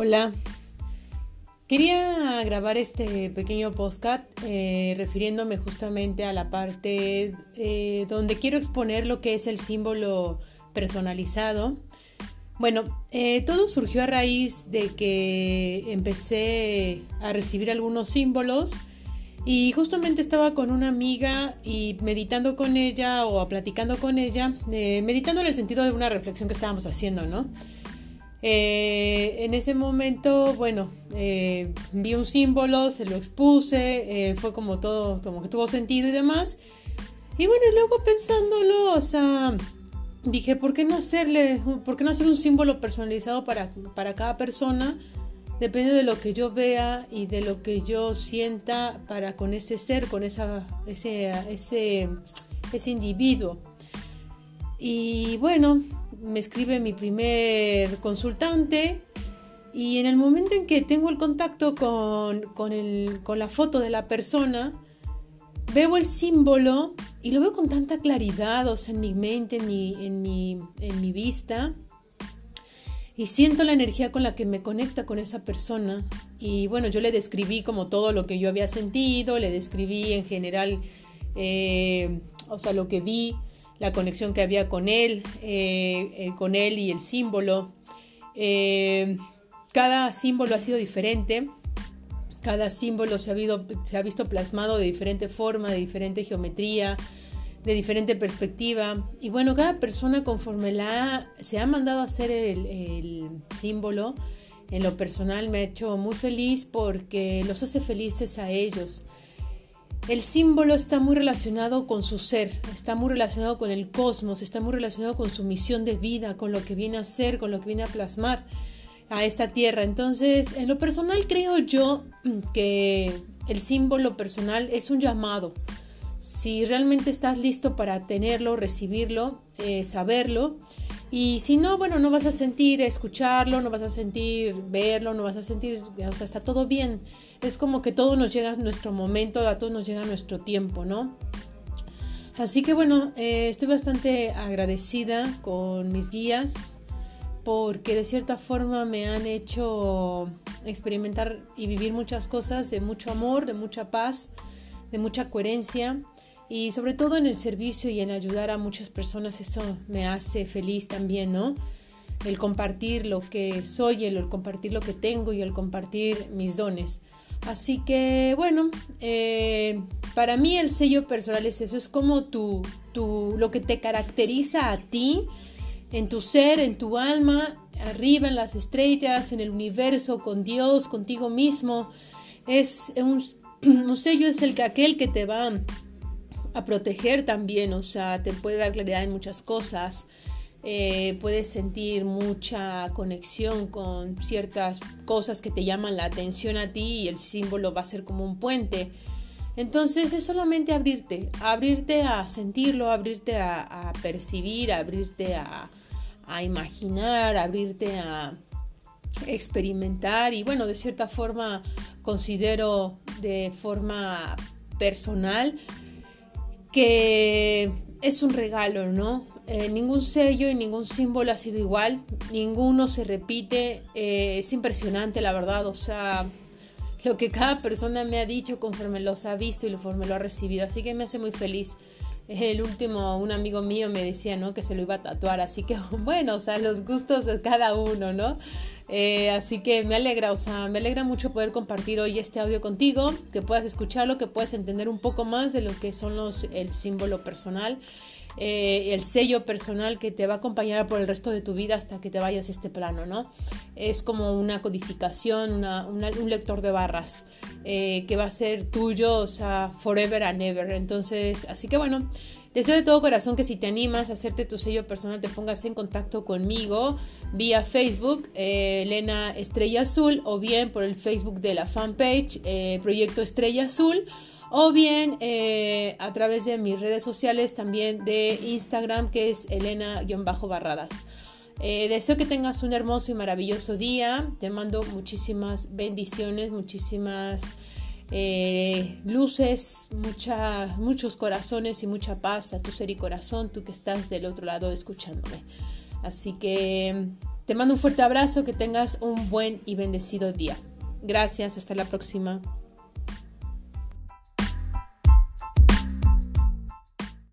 Hola. Quería grabar este pequeño podcast eh, refiriéndome justamente a la parte eh, donde quiero exponer lo que es el símbolo personalizado. Bueno, eh, todo surgió a raíz de que empecé a recibir algunos símbolos y justamente estaba con una amiga y meditando con ella o platicando con ella, meditando en el sentido de una reflexión que estábamos haciendo, ¿no? Eh, en ese momento, bueno, eh, vi un símbolo, se lo expuse, eh, fue como todo, como que tuvo sentido y demás. Y bueno, luego pensándolo, o sea, dije, ¿por qué no hacerle, por qué no hacer un símbolo personalizado para, para cada persona? Depende de lo que yo vea y de lo que yo sienta para con ese ser, con esa, ese, ese, ese individuo. Y bueno, me escribe mi primer consultante y en el momento en que tengo el contacto con, con, la foto de la persona, veo el símbolo y lo veo con tanta claridad, o sea, en mi mente, en mi, en mi, en mi vista, y siento la energía con la que me conecta con esa persona. Y bueno, yo le describí como todo lo que yo había sentido, le describí en general, eh, o sea, lo que vi la conexión que había con él, eh, eh, con él y el símbolo. Eh, cada símbolo ha sido diferente, cada símbolo se ha, visto plasmado de diferente forma, de diferente geometría, de diferente perspectiva. Y bueno, cada persona conforme la se ha mandado a hacer el, el símbolo, en lo personal me ha hecho muy feliz porque los hace felices a ellos. El símbolo está muy relacionado con su ser, está muy relacionado con el cosmos, está muy relacionado con su misión de vida, con lo que viene a ser, con lo que viene a plasmar a esta tierra. Entonces, en lo personal creo yo que el símbolo personal es un llamado. Si realmente estás listo para tenerlo, recibirlo, eh, saberlo, y si no, bueno, no vas a sentir escucharlo, no vas a sentir verlo, no vas a sentir, o sea, está todo bien. Es como que todo nos llega a nuestro momento, a todos nos llega a nuestro tiempo, ¿no? Así que bueno, eh, estoy bastante agradecida con mis guías porque de cierta forma me han hecho experimentar y vivir muchas cosas de mucho amor, de mucha paz, de mucha coherencia y sobre todo en el servicio y en ayudar a muchas personas, eso me hace feliz también, ¿no? El compartir lo que soy, el, compartir lo que tengo y el compartir mis dones. Así que bueno, eh, para mí el sello personal es eso, es como tu, tu, lo que te caracteriza a ti, en tu ser, en tu alma, arriba en las estrellas, en el universo, con Dios, contigo mismo. Es un, un sello, es el que aquel que te va a proteger también, o sea, te puede dar claridad en muchas cosas, eh, puedes sentir mucha conexión con ciertas cosas que te llaman la atención a ti y el símbolo va a ser como un puente. Entonces es solamente abrirte, abrirte a sentirlo, abrirte a, percibir, abrirte a, a imaginar, abrirte a experimentar y bueno, de cierta forma considero de forma personal que es un regalo, ¿no? Eh, ningún sello y ningún símbolo ha sido igual, ninguno se repite, eh, es impresionante la verdad, o sea, lo que cada persona me ha dicho conforme los ha visto y conforme lo ha recibido, así que me hace muy feliz. El último, un amigo mío me decía, ¿no? Que se lo iba a tatuar, así que bueno, o sea, los gustos de cada uno, ¿no? Eh, así que me alegra, o sea, me alegra mucho poder compartir hoy este audio contigo, que puedas escucharlo, que puedas entender un poco más de lo que son los, el símbolo personal, eh, el sello personal que te va a acompañar por el resto de tu vida hasta que te vayas a este plano, ¿no? Es como una codificación, un lector de barras eh, que va a ser tuyo, o sea, forever and ever. Entonces, así que bueno. Deseo de todo corazón que si te animas a hacerte tu sello personal te pongas en contacto conmigo vía Facebook eh, Elena Estrella Azul o bien por el Facebook de la fanpage eh, Proyecto Estrella Azul o bien eh, a través de mis redes sociales también de Instagram que es Elena-Barradas. deseo que tengas un hermoso y maravilloso día. Te mando muchísimas bendiciones, muchísimas eh, luces, muchos corazones y mucha paz a tu ser y corazón, tú que estás del otro lado escuchándome. Así que Te mando un fuerte abrazo, que tengas un buen y bendecido día. Gracias, hasta la próxima.